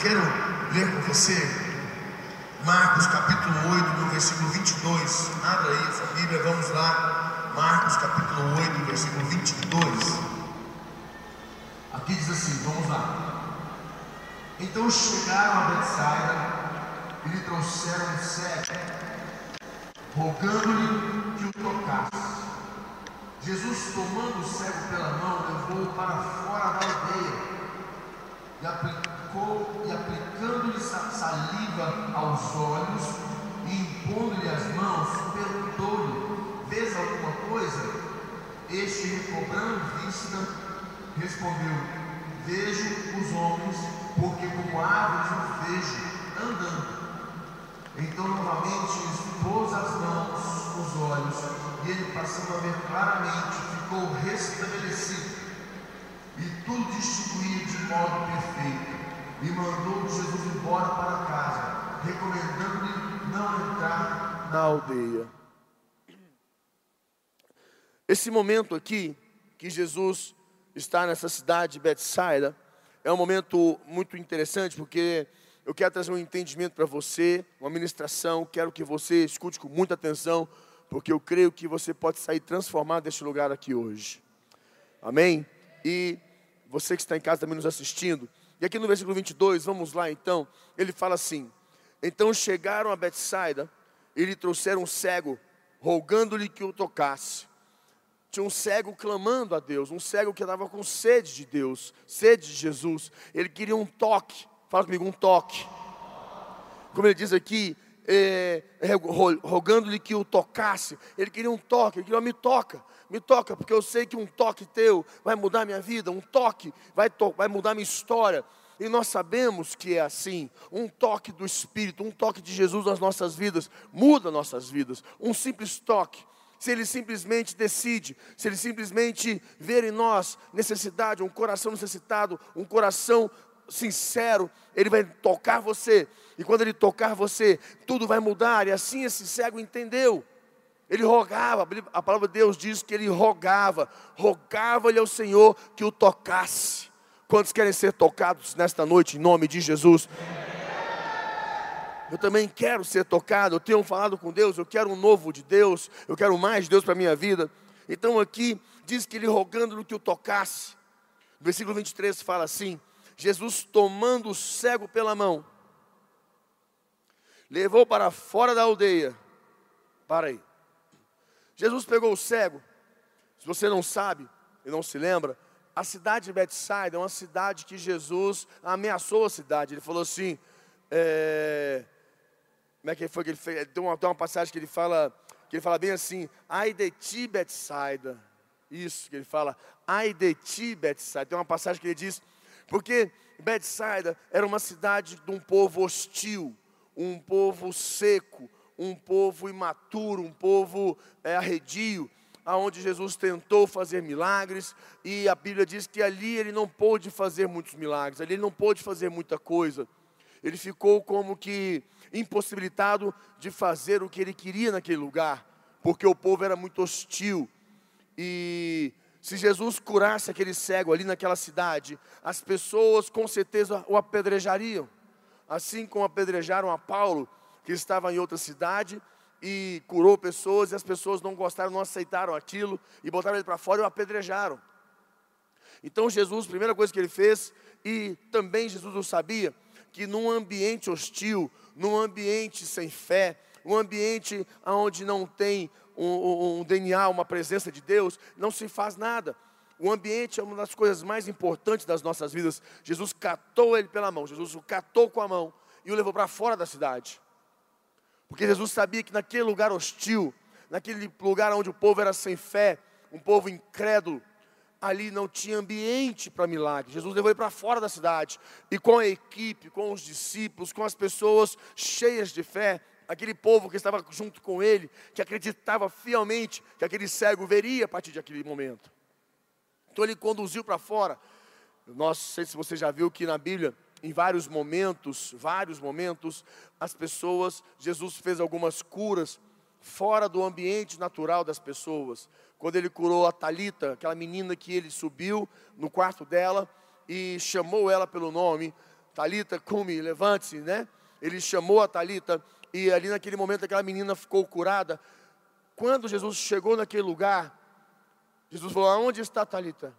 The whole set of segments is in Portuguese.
quero ler com você Marcos capítulo 8, no versículo 22. Abra aí essa Bíblia, vamos lá. Marcos capítulo 8, versículo 22. Aqui diz assim: vamos lá. Então chegaram a Betsaida e lhe trouxeram um cego, rogando-lhe que o tocasse. Jesus, tomando o cego pela mão, levou-o para fora da aldeia e aplicou e aplicando-lhe saliva aos olhos e impondo-lhe as mãos, perguntou-lhe: Vês alguma coisa? Este, recobrando vista, respondeu: Vejo os homens, porque como árvores os vejo andando. Então, novamente, expôs as mãos, os olhos, e ele, passando a ver claramente, ficou restabelecido e tudo distribuía de modo perfeito. E mandou Jesus embora para casa, recomendando-lhe não entrar na aldeia. Esse momento aqui, que Jesus está nessa cidade de Betsaida, é um momento muito interessante, porque eu quero trazer um entendimento para você, uma ministração, quero que você escute com muita atenção, porque eu creio que você pode sair transformado deste lugar aqui hoje. Amém? E você que está em casa também nos assistindo. E aqui no versículo 22, vamos lá então, ele fala assim: Então chegaram a Betsaida e lhe trouxeram um cego, rogando-lhe que o tocasse. Tinha um cego clamando a Deus, um cego que estava com sede de Deus, sede de Jesus. Ele queria um toque. Fala comigo, um toque. Como ele diz aqui, é, rogando-lhe que o tocasse. Ele queria um toque, ele queria, me toca, me toca, porque eu sei que um toque teu vai mudar minha vida, um toque vai, to vai mudar minha história. E nós sabemos que é assim. Um toque do Espírito, um toque de Jesus nas nossas vidas, muda nossas vidas. Um simples toque. Se Ele simplesmente decide, se Ele simplesmente ver em nós necessidade, um coração necessitado, um coração sincero, Ele vai tocar você. E quando Ele tocar você, tudo vai mudar. E assim esse cego entendeu. Ele rogava, a palavra de Deus diz que ele rogava, rogava-lhe ao Senhor que o tocasse. Quantos querem ser tocados nesta noite, em nome de Jesus? Eu também quero ser tocado, eu tenho falado com Deus, eu quero um novo de Deus, eu quero mais de Deus para a minha vida. Então aqui diz que ele rogando-lhe que o tocasse. No versículo 23 fala assim: Jesus tomando o cego pela mão, levou para fora da aldeia. Para aí. Jesus pegou o cego. Se você não sabe e não se lembra, a cidade de Betsaida é uma cidade que Jesus ameaçou a cidade. Ele falou assim: é, como é que foi que ele fez? Tem uma, tem uma passagem que ele fala, que ele fala bem assim: ai de ti, Betsaida. Isso que ele fala, ai de ti, Betsaida. Tem uma passagem que ele diz porque Betsaida era uma cidade de um povo hostil, um povo seco, um povo imaturo, um povo é, arredio, aonde Jesus tentou fazer milagres e a Bíblia diz que ali ele não pôde fazer muitos milagres, ali ele não pôde fazer muita coisa. Ele ficou como que impossibilitado de fazer o que ele queria naquele lugar, porque o povo era muito hostil. E se Jesus curasse aquele cego ali naquela cidade, as pessoas com certeza o apedrejariam. Assim como apedrejaram a Paulo, que estava em outra cidade e curou pessoas, e as pessoas não gostaram, não aceitaram aquilo, e botaram ele para fora e o apedrejaram. Então Jesus, primeira coisa que ele fez, e também Jesus o sabia, que num ambiente hostil, num ambiente sem fé, um ambiente onde não tem um, um, DNA, uma presença de Deus, não se faz nada. O ambiente é uma das coisas mais importantes das nossas vidas. Jesus catou ele pela mão, Jesus o catou com a mão e o levou para fora da cidade. Porque Jesus sabia que naquele lugar hostil, naquele lugar onde o povo era sem fé, um povo incrédulo, ali não tinha ambiente para milagre. Jesus levou ele para fora da cidade e com a equipe, com os discípulos, com as pessoas cheias de fé, aquele povo que estava junto com ele, que acreditava fielmente que aquele cego veria a partir daquele momento. Então ele conduziu para fora. Não sei se você já viu que na Bíblia, em vários momentos, vários momentos, as pessoas, Jesus fez algumas curas fora do ambiente natural das pessoas. Quando ele curou a Talita, aquela menina que ele subiu no quarto dela e chamou ela pelo nome, Talita, cume, levante-se, né? Ele chamou a Talita e ali naquele momento aquela menina ficou curada. Quando Jesus chegou naquele lugar, Jesus falou: Aonde está Talita?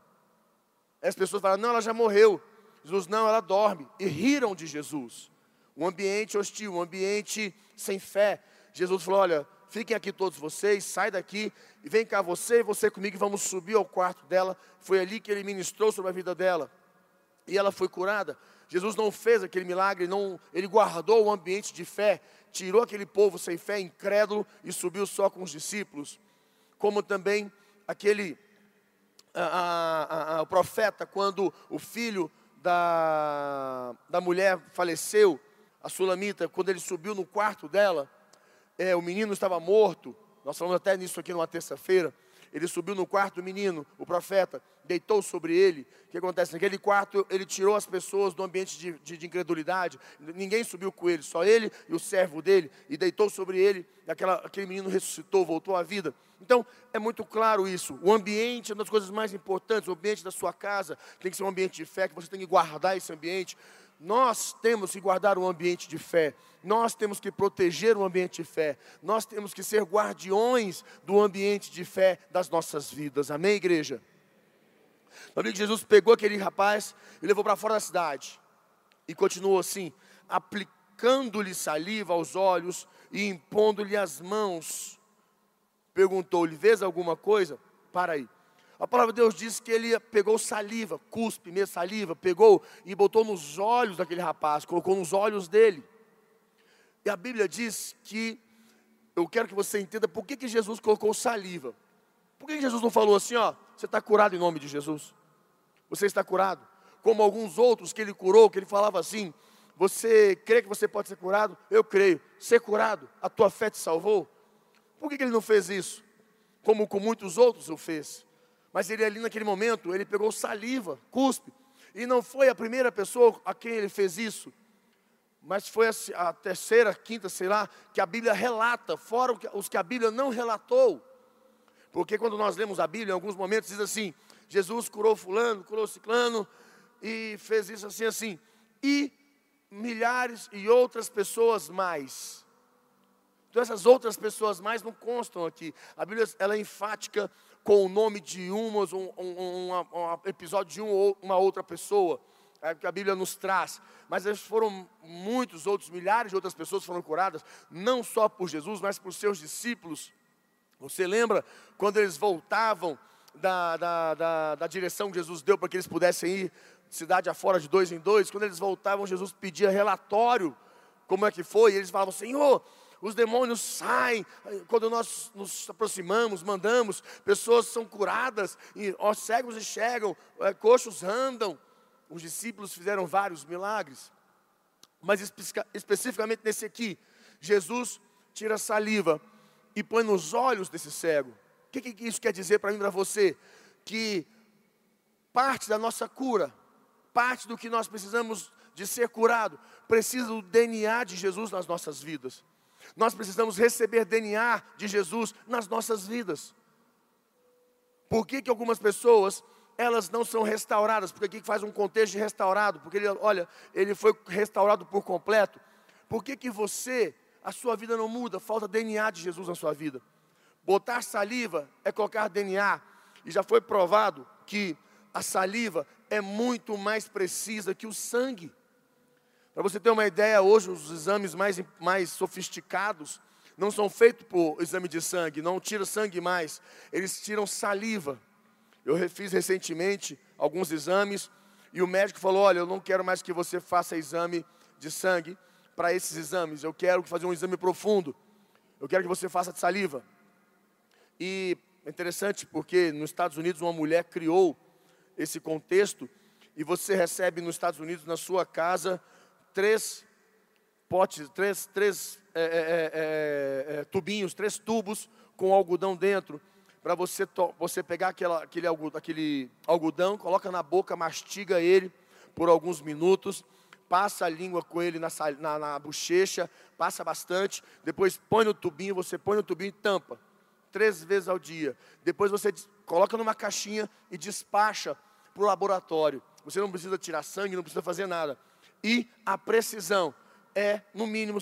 As pessoas falaram: Não, ela já morreu. Jesus, não, ela dorme. E riram de Jesus. Um ambiente hostil, um ambiente sem fé. Jesus falou: Olha, fiquem aqui todos vocês, sai daqui e vem cá você e você comigo, vamos subir ao quarto dela. Foi ali que ele ministrou sobre a vida dela. E ela foi curada. Jesus não fez aquele milagre, não, ele guardou o ambiente de fé, tirou aquele povo sem fé, incrédulo, e subiu só com os discípulos. Como também aquele a, a, a, o profeta, quando o filho da, da mulher faleceu, a Sulamita, quando ele subiu no quarto dela, é, o menino estava morto. Nós falamos até nisso aqui numa terça-feira. Ele subiu no quarto do menino, o profeta, deitou sobre ele. O que acontece? Naquele quarto, ele tirou as pessoas do ambiente de, de, de, incredulidade. Ninguém subiu com ele, só ele e o servo dele. E deitou sobre ele. Aquela, aquele menino ressuscitou, voltou à vida. Então, é muito claro isso. O ambiente é uma das coisas mais importantes. O ambiente da sua casa tem que ser um ambiente de fé, que você tem que guardar esse ambiente. Nós temos que guardar um ambiente de fé, nós temos que proteger o ambiente de fé, nós temos que ser guardiões do ambiente de fé das nossas vidas. Amém, igreja? O amigo Jesus pegou aquele rapaz e levou para fora da cidade e continuou assim, aplicando-lhe saliva aos olhos e impondo-lhe as mãos. Perguntou-lhe: Vês alguma coisa? Para aí. A palavra de Deus diz que ele pegou saliva, cuspe, mesmo saliva, pegou e botou nos olhos daquele rapaz, colocou nos olhos dele. E a Bíblia diz que, eu quero que você entenda por que, que Jesus colocou saliva. Por que, que Jesus não falou assim, ó, você está curado em nome de Jesus? Você está curado. Como alguns outros que ele curou, que ele falava assim, você crê que você pode ser curado? Eu creio. Ser curado, a tua fé te salvou? Por que, que ele não fez isso? Como com muitos outros o fez. Mas ele ali naquele momento, ele pegou saliva, cuspe. E não foi a primeira pessoa a quem ele fez isso. Mas foi a, terceira, quinta, sei lá, que a Bíblia relata, fora os que a Bíblia não relatou. Porque quando nós lemos a Bíblia, em alguns momentos diz assim: Jesus curou fulano, curou ciclano, e fez isso assim, assim. E milhares e outras pessoas mais. Então essas outras pessoas mais não constam aqui. A Bíblia ela é enfática com o nome de umas, um, um, um, um episódio de um, uma outra pessoa, é, que a Bíblia nos traz. Mas foram muitos outros, milhares de outras pessoas foram curadas, não só por Jesus, mas por seus discípulos. Você lembra quando eles voltavam da, da, da, da direção que Jesus deu para que eles pudessem ir cidade afora de dois em dois? Quando eles voltavam, Jesus pedia relatório, como é que foi, e eles falavam, Senhor, os demônios saem, quando nós nos aproximamos, mandamos, pessoas são curadas, e os cegos enxergam, é, coxos andam. Os discípulos fizeram vários milagres, mas espe especificamente nesse aqui, Jesus tira saliva e põe nos olhos desse cego. O que, que isso quer dizer para mim e para você? Que parte da nossa cura, parte do que nós precisamos de ser curado, precisa do DNA de Jesus nas nossas vidas. Nós precisamos receber DNA de Jesus nas nossas vidas. Por que, que algumas pessoas elas não são restauradas? Porque aqui faz um contexto de restaurado, porque ele, olha, ele foi restaurado por completo. Por que, que você, a sua vida não muda? Falta DNA de Jesus na sua vida. Botar saliva é colocar DNA. E já foi provado que a saliva é muito mais precisa que o sangue. Para você ter uma ideia, hoje os exames mais, mais sofisticados não são feitos por exame de sangue, não tira sangue mais, eles tiram saliva. Eu fiz recentemente alguns exames e o médico falou: Olha, eu não quero mais que você faça exame de sangue para esses exames, eu quero fazer um exame profundo, eu quero que você faça de saliva. E é interessante porque nos Estados Unidos uma mulher criou esse contexto e você recebe nos Estados Unidos, na sua casa, três potes, três, três é é, é, é, é, tubinhos, três tubos com algodão dentro, para você, você pegar aquela, aquele, aquele algodão, coloca na boca, mastiga ele por alguns minutos, passa a língua com ele na, na, na bochecha, passa bastante, depois põe no tubinho, você põe no tubinho e tampa, três vezes ao dia. Depois você coloca numa caixinha e despacha para o laboratório. Você não precisa tirar sangue, não precisa fazer nada E a precisão é, no mínimo,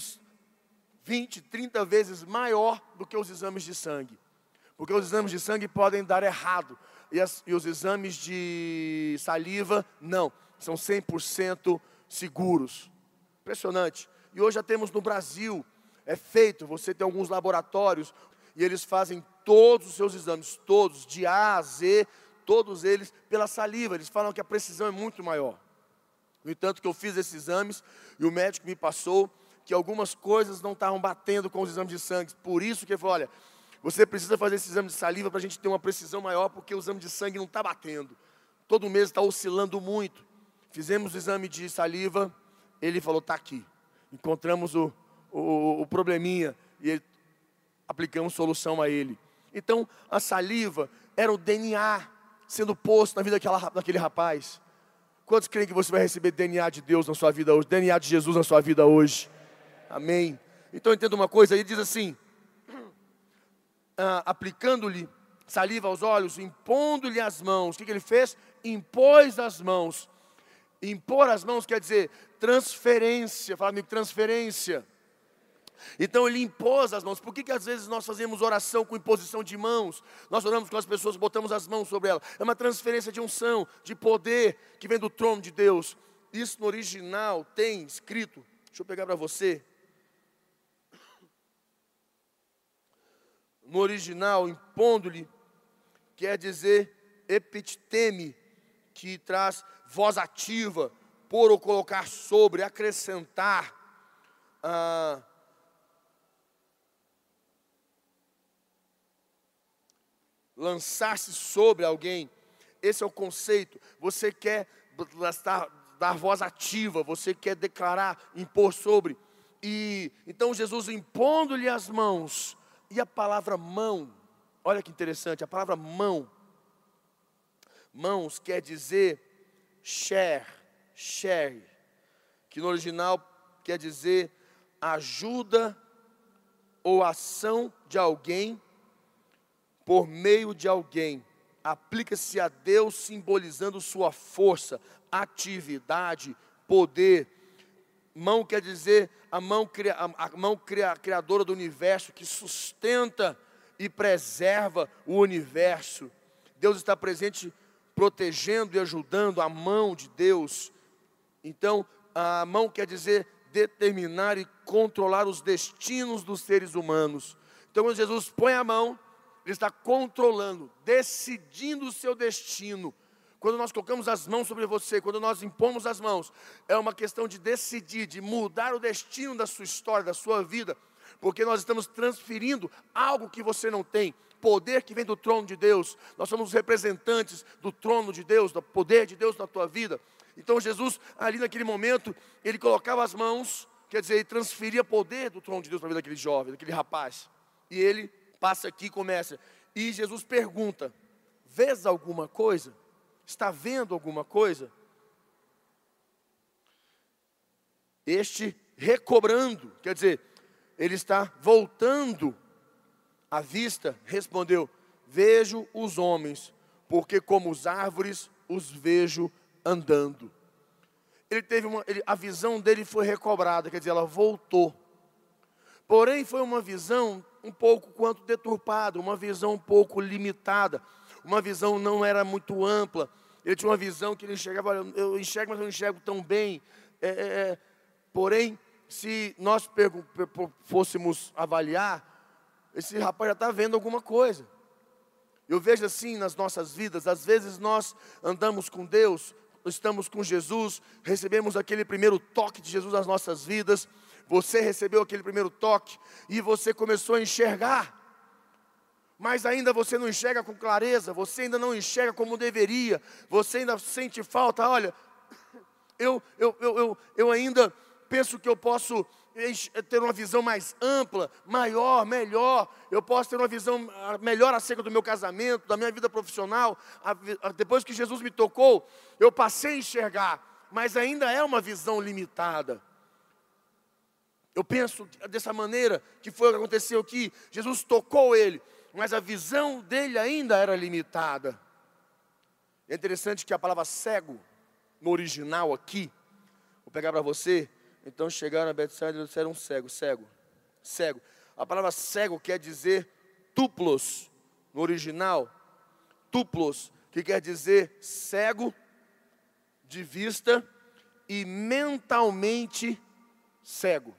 20, 30 vezes maior do que os exames de sangue. Porque os exames de sangue podem dar errado. E, as, e os exames de saliva, não. São 100% seguros. Impressionante. E hoje já temos no Brasil, é feito, você tem alguns laboratórios, e eles fazem todos os seus exames, todos, de A a Z, todos eles pela saliva. Eles falam que a precisão é muito maior. No entanto, que eu fiz esses exames e o médico me passou que algumas coisas não estavam batendo com os exames de sangue. Por isso que ele falou, olha, você precisa fazer esse exame de saliva para a gente ter uma precisão maior, porque o exame de sangue não está batendo. Todo mês está oscilando muito. Fizemos o exame de saliva, ele falou, está aqui. Encontramos o, o, o probleminha e ele, aplicamos solução a ele. Então, a saliva era o DNA sendo posto na vida daquela, daquele rapaz. Quantos creem que você vai receber DNA de Deus na sua vida hoje? DNA de Jesus na sua vida hoje? Amém. Então entenda uma coisa, ele diz assim: ah, aplicando-lhe saliva aos olhos, impondo-lhe as mãos. O que, que ele fez? Impôs as mãos. Impor as mãos quer dizer transferência. Fala comigo, transferência. Então ele impôs as mãos. Por que, que às vezes nós fazemos oração com imposição de mãos? Nós oramos com as pessoas, botamos as mãos sobre elas. É uma transferência de unção, de poder que vem do trono de Deus. Isso no original tem escrito. Deixa eu pegar para você. No original, impondo-lhe, quer dizer epiteme, que traz voz ativa, por ou colocar sobre, acrescentar. Ah, lançar-se sobre alguém. Esse é o conceito. Você quer dar, dar voz ativa, você quer declarar, impor sobre. E então Jesus impondo-lhe as mãos. E a palavra mão, olha que interessante, a palavra mão. Mãos quer dizer share, share, que no original quer dizer ajuda ou ação de alguém por meio de alguém. Aplica-se a Deus simbolizando sua força, atividade, poder. Mão quer dizer a mão, a mão criadora do universo que sustenta e preserva o universo. Deus está presente protegendo e ajudando a mão de Deus. Então, a mão quer dizer determinar e controlar os destinos dos seres humanos. Então, quando Jesus põe a mão, ele está controlando, decidindo o seu destino. Quando nós colocamos as mãos sobre você, quando nós impomos as mãos, é uma questão de decidir, de mudar o destino da sua história, da sua vida, porque nós estamos transferindo algo que você não tem, poder que vem do trono de Deus. Nós somos representantes do trono de Deus, do poder de Deus na tua vida. Então Jesus, ali naquele momento, ele colocava as mãos, quer dizer, ele transferia poder do trono de Deus para a vida daquele jovem, daquele rapaz. E ele passa aqui e começa. E Jesus pergunta: Vês alguma coisa? Está vendo alguma coisa? Este recobrando, quer dizer, ele está voltando a vista, respondeu: Vejo os homens, porque como os árvores os vejo andando. Ele teve uma, ele, a visão dele foi recobrada, quer dizer, ela voltou. Porém, foi uma visão um pouco quanto deturpada, uma visão um pouco limitada, uma visão não era muito ampla. Ele tinha uma visão que ele enxergava, eu enxergo, mas eu não enxergo tão bem. É, é, é. porém, se nós fôssemos avaliar, esse rapaz já está vendo alguma coisa. Eu vejo assim nas nossas vidas, às vezes nós andamos com Deus, estamos com Jesus, recebemos aquele primeiro toque de Jesus nas nossas vidas, você recebeu aquele primeiro toque e você começou a enxergar, mas ainda você não enxerga com clareza, você ainda não enxerga como deveria, você ainda sente falta. Olha, eu, eu, eu, eu, eu ainda penso que eu posso ter uma visão mais ampla, maior, melhor. Eu posso ter uma visão ah, melhor acerca do meu casamento, da minha vida profissional. Depois que Jesus me tocou, eu passei a enxergar, mas ainda é uma visão limitada. Eu penso dessa maneira que foi o que aconteceu aqui. Jesus tocou ele, mas a visão dele ainda era limitada. É interessante que a palavra cego, no original aqui, Vou pegar para você. Então chegaram a Betsaida e disseram cego, cego, cego. A palavra cego quer dizer tuplos, no original, tuplos, que quer dizer cego de vista e mentalmente cego.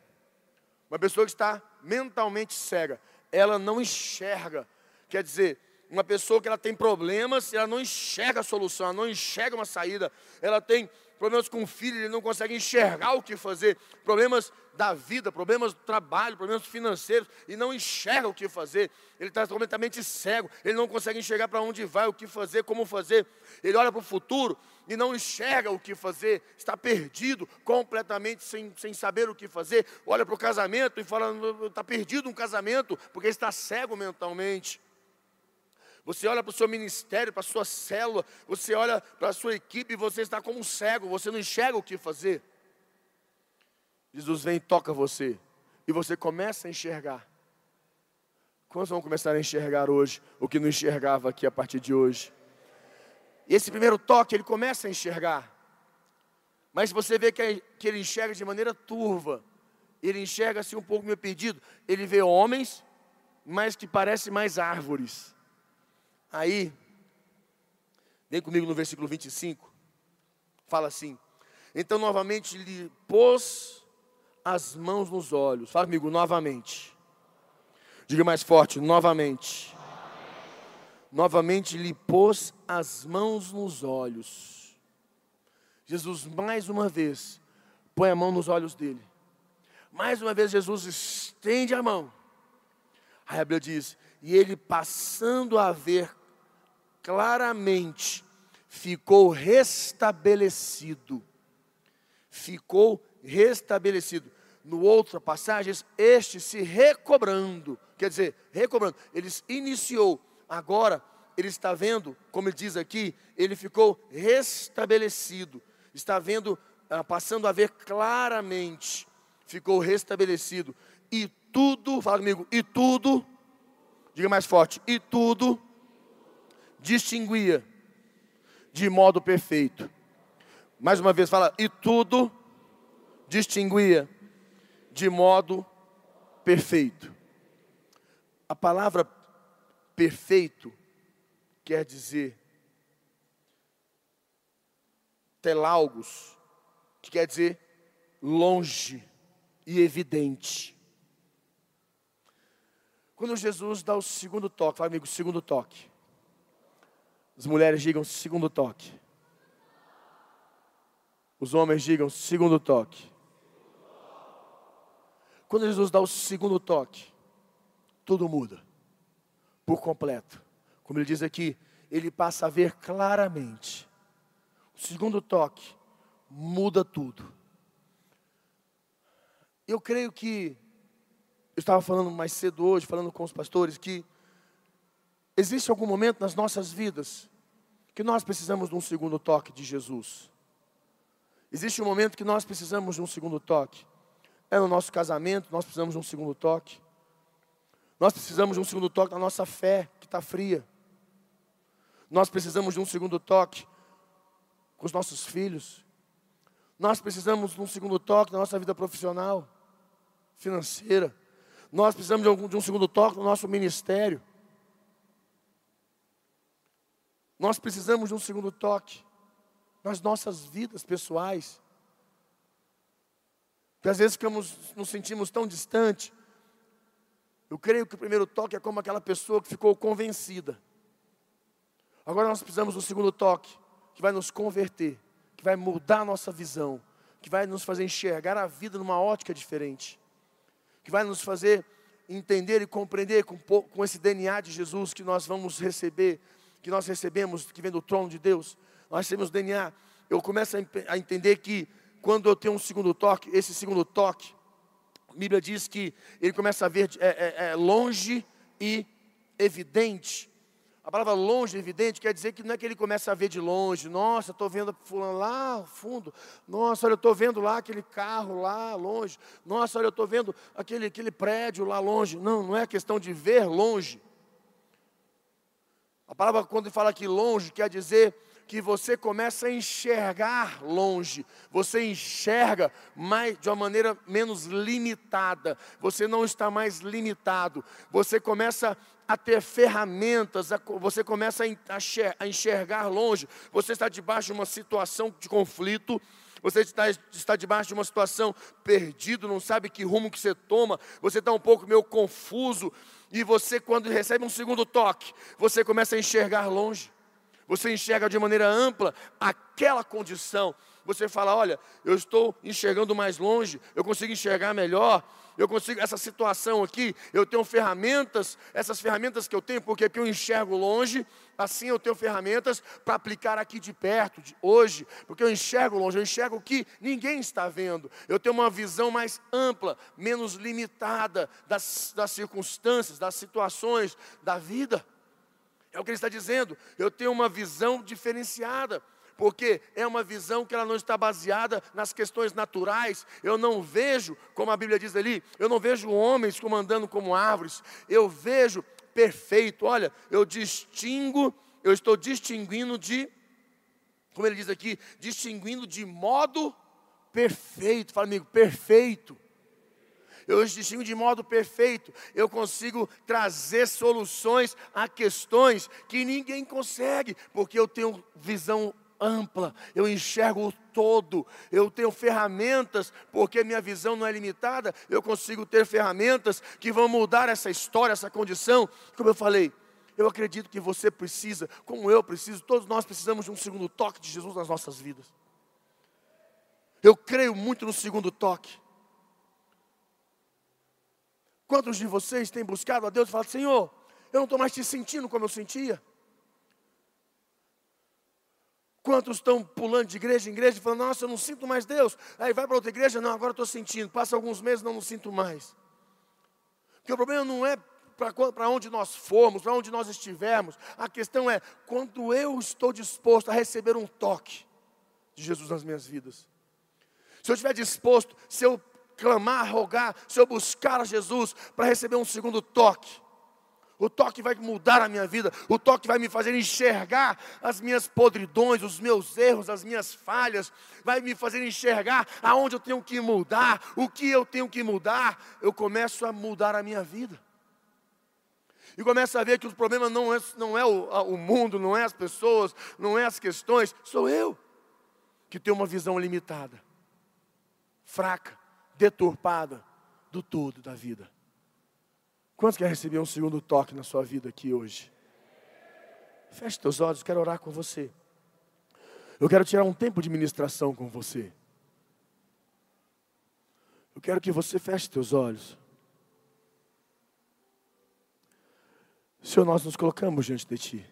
Uma pessoa que está mentalmente cega, ela não enxerga. Quer dizer, uma pessoa que ela tem problemas, ela não enxerga a solução, ela não enxerga uma saída, ela tem problemas com o filho, ele não consegue enxergar o que fazer, problemas da vida, problemas do trabalho, problemas financeiros, e não enxerga o que fazer, ele está completamente cego, ele não consegue enxergar para onde vai, o que fazer, como fazer, ele olha para o futuro e não enxerga o que fazer, está perdido, completamente sem, sem saber o que fazer, olha para o casamento e fala, está perdido um casamento, porque está cego mentalmente. Você olha para o seu ministério, para a sua célula, você olha para a sua equipe e você está como um cego, você não enxerga o que fazer. Jesus vem e toca você, e você começa a enxergar. Quantos vão começar a enxergar hoje o que não enxergava aqui a partir de hoje? Esse primeiro toque, ele começa a enxergar. Mas você vê que, que ele enxerga de maneira turva. Ele enxerga assim um pouco meio perdido. Ele vê homens, mas que parecem mais árvores. Aí, vem comigo no versículo 25, fala assim: Então novamente lhe pôs as mãos nos olhos. Fala comigo novamente. Diga mais forte, novamente. Novamente lhe pôs as mãos nos olhos. Jesus, mais uma vez, põe a mão nos olhos dele. Mais uma vez, Jesus estende a mão. Aí a Bíblia diz: E ele passando a ver claramente ficou restabelecido. Ficou restabelecido. No outra passagens, este se recobrando, quer dizer, recobrando, ele iniciou, agora ele está vendo, como ele diz aqui, ele ficou restabelecido, está vendo, ah, passando a ver claramente, ficou restabelecido, e tudo, fala comigo, e tudo, diga mais forte, e tudo distinguia de modo perfeito. Mais uma vez fala, e tudo distinguia de modo perfeito. A palavra perfeito quer dizer telaugos, que quer dizer longe e evidente. Quando Jesus dá o segundo toque, fala amigo, segundo toque. As mulheres digam segundo toque. Os homens digam segundo toque. Quando Jesus dá o segundo toque, tudo muda por completo. Como ele diz aqui, ele passa a ver claramente. O segundo toque muda tudo. Eu creio que eu estava falando mais cedo hoje, falando com os pastores, que existe algum momento nas nossas vidas que nós precisamos de um segundo toque de Jesus. Existe um momento que nós precisamos de um segundo toque. É no nosso casamento, nós precisamos de um segundo toque. Nós precisamos de um segundo toque na nossa fé, que está fria. Nós precisamos de um segundo toque com os nossos filhos. Nós precisamos de um segundo toque na nossa vida profissional, financeira. Nós precisamos de um, segundo toque no nosso ministério. Nós precisamos de um segundo toque nas nossas vidas pessoais. Porque às vezes ficamos, nos sentimos tão distante. Eu creio que o primeiro toque é como aquela pessoa que ficou convencida. Agora nós precisamos do segundo toque, que vai nos converter, que vai mudar a nossa visão, que vai nos fazer enxergar a vida numa ótica diferente, que vai nos fazer entender e compreender com, com esse DNA de Jesus que nós vamos receber que nós recebemos, que vem do trono de Deus, nós temos DNA. Eu começo a entender que quando eu tenho um segundo toque, esse segundo toque, a Bíblia diz que ele começa a ver é, é, é longe e evidente. A palavra longe evidente quer dizer que não é que ele começa a ver de longe, nossa, estou vendo fulano lá ao fundo, nossa, olha, eu estou vendo lá aquele carro lá longe, nossa, olha, eu estou vendo aquele, aquele prédio lá longe. Não, não é questão de ver longe. A palavra, quando fala aqui longe, quer dizer que você começa a enxergar longe, você enxerga mais, de uma maneira menos limitada, você não está mais limitado, você começa a ter ferramentas, você começa a enxergar longe, você está debaixo de uma situação de conflito, você está, está debaixo de uma situação perdido, não sabe que rumo que você toma, você está um pouco meio confuso, e você, quando recebe um segundo toque, você começa a enxergar longe, você enxerga de maneira ampla aquela condição. Você fala: Olha, eu estou enxergando mais longe, eu consigo enxergar melhor, eu consigo, essa situação aqui, eu tenho ferramentas, essas ferramentas que eu tenho, porque eu enxergo longe, assim eu tenho ferramentas para aplicar aqui de perto, de hoje, porque eu enxergo longe, eu enxergo o que ninguém está vendo, eu tenho uma visão mais ampla, menos limitada das, das circunstâncias, das situações da vida. É o que ele está dizendo, eu tenho uma visão diferenciada porque é uma visão que ela não está baseada nas questões naturais. Eu não vejo, como a Bíblia diz ali, eu não vejo homens como andando como árvores. Eu vejo perfeito. Olha, eu distingo, eu estou distinguindo de, como ele diz aqui, distinguindo de modo perfeito. Fala amigo, perfeito eu distingo de modo perfeito, eu consigo trazer soluções a questões que ninguém consegue, porque eu tenho visão ampla, eu enxergo o todo, eu tenho ferramentas, porque minha visão não é limitada, eu consigo ter ferramentas que vão mudar essa história, essa condição. Como eu falei, eu acredito que você precisa, como eu preciso, todos nós precisamos de um segundo toque de Jesus nas nossas vidas. Eu creio muito no segundo toque. Quantos de vocês têm buscado a Deus e falado, Senhor, eu não estou mais te sentindo como eu sentia? Quantos estão pulando de igreja em igreja e falando, nossa, eu não sinto mais Deus. Aí vai para outra igreja, não, agora estou sentindo. Passa alguns meses, não, não sinto mais. Porque o problema não é para onde nós formos, para onde nós estivermos. A questão é quando eu estou disposto a receber um toque de Jesus nas minhas vidas. Se eu estiver disposto, se eu clamar, rogar, se eu buscar a Jesus para receber um segundo toque, o toque vai mudar a minha vida, o toque vai me fazer enxergar as minhas podridões, os meus erros, as minhas falhas, vai me fazer enxergar aonde eu tenho que mudar, o que eu tenho que mudar. Eu começo a mudar a minha vida. E começo a ver que o problema não é, não é o, o mundo, não é as pessoas, não é as questões, sou eu que tenho uma visão limitada, fraca, deturpada do todo da vida. Quantos querem receber um segundo toque na sua vida aqui hoje? Feche teus olhos, quero orar com você. Eu quero tirar um tempo de ministração com você. Eu quero que você feche teus olhos. Senhor, nós nos colocamos diante de Ti.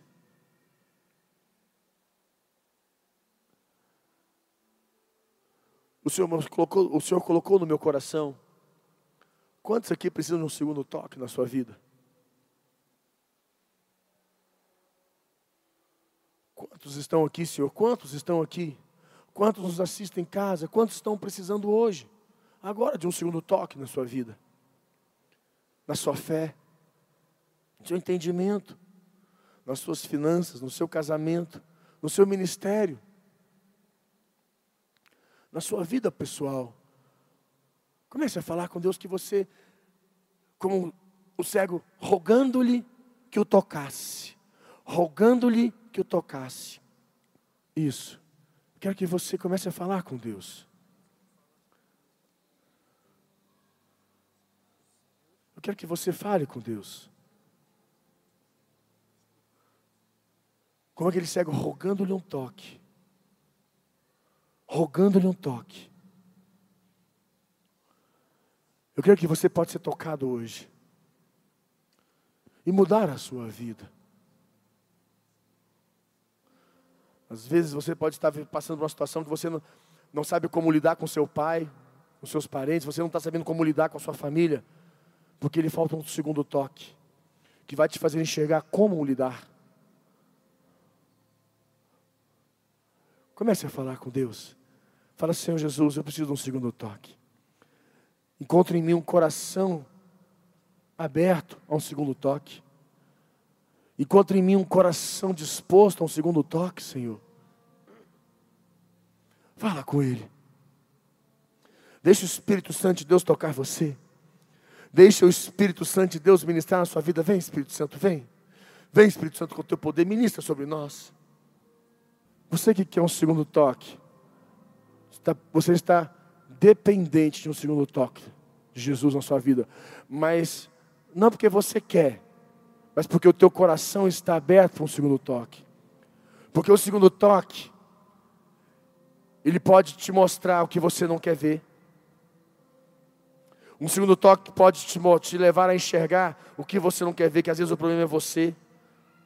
O Senhor, colocou, o Senhor colocou no meu coração Quantos aqui precisam de um segundo toque na sua vida? Quantos estão aqui, Senhor? Quantos estão aqui? Quantos nos assistem em casa? Quantos estão precisando hoje, agora, de um segundo toque na sua vida? Na sua fé, no seu entendimento, nas suas finanças, no seu casamento, no seu ministério, na sua vida pessoal. Comece a falar com Deus que você, como o cego, rogando-lhe que o tocasse. Rogando-lhe que o tocasse. Isso. Quero que você comece a falar com Deus. Eu quero que você fale com Deus. Como aquele cego rogando-lhe um toque. Rogando-lhe um toque. Eu creio que você pode ser tocado hoje e mudar a sua vida. Às vezes você pode estar passando por uma situação que você não, não sabe como lidar com seu pai, com seus parentes, você não está sabendo como lidar com a sua família, porque lhe falta um segundo toque, que vai te fazer enxergar como lidar. Comece a falar com Deus. Fala, Senhor Jesus, eu preciso de um segundo toque. Encontro em mim um coração aberto a um segundo toque. Encontro em mim um coração disposto a um segundo toque, Senhor. Fala com Ele. Deixa o Espírito Santo de Deus tocar você. Deixa o Espírito Santo de Deus ministrar na sua vida. Vem, Espírito Santo, vem. Vem, Espírito Santo, com o teu poder, ministra sobre nós. Você que quer um segundo toque, você está dependente de um segundo toque de Jesus na sua vida. Mas não porque você quer, mas porque o teu coração está aberto para um segundo toque. Porque o segundo toque, ele pode te mostrar o que você não quer ver. Um segundo toque pode te, te levar a enxergar o que você não quer ver, que às vezes o problema é você,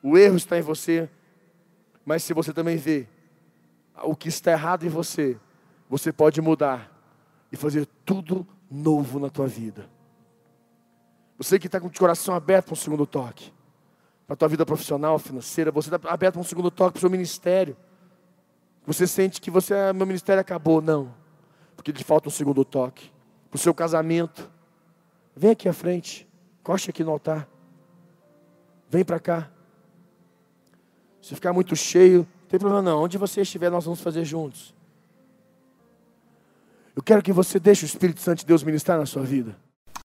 o erro está em você, mas se você também vê o que está errado em você, você pode mudar e fazer tudo novo na tua vida. Você que está com o coração aberto para um segundo toque, para a tua vida profissional, financeira, você está aberto para um segundo toque para o seu ministério. Você sente que você, ah, meu ministério acabou, não, porque te falta um segundo toque. Para o seu casamento, vem aqui à frente, coste aqui no altar, vem para cá. Se ficar muito cheio, não tem problema não, onde você estiver, nós vamos fazer juntos. Eu quero que você deixe o Espírito Santo de Deus ministrar na sua vida.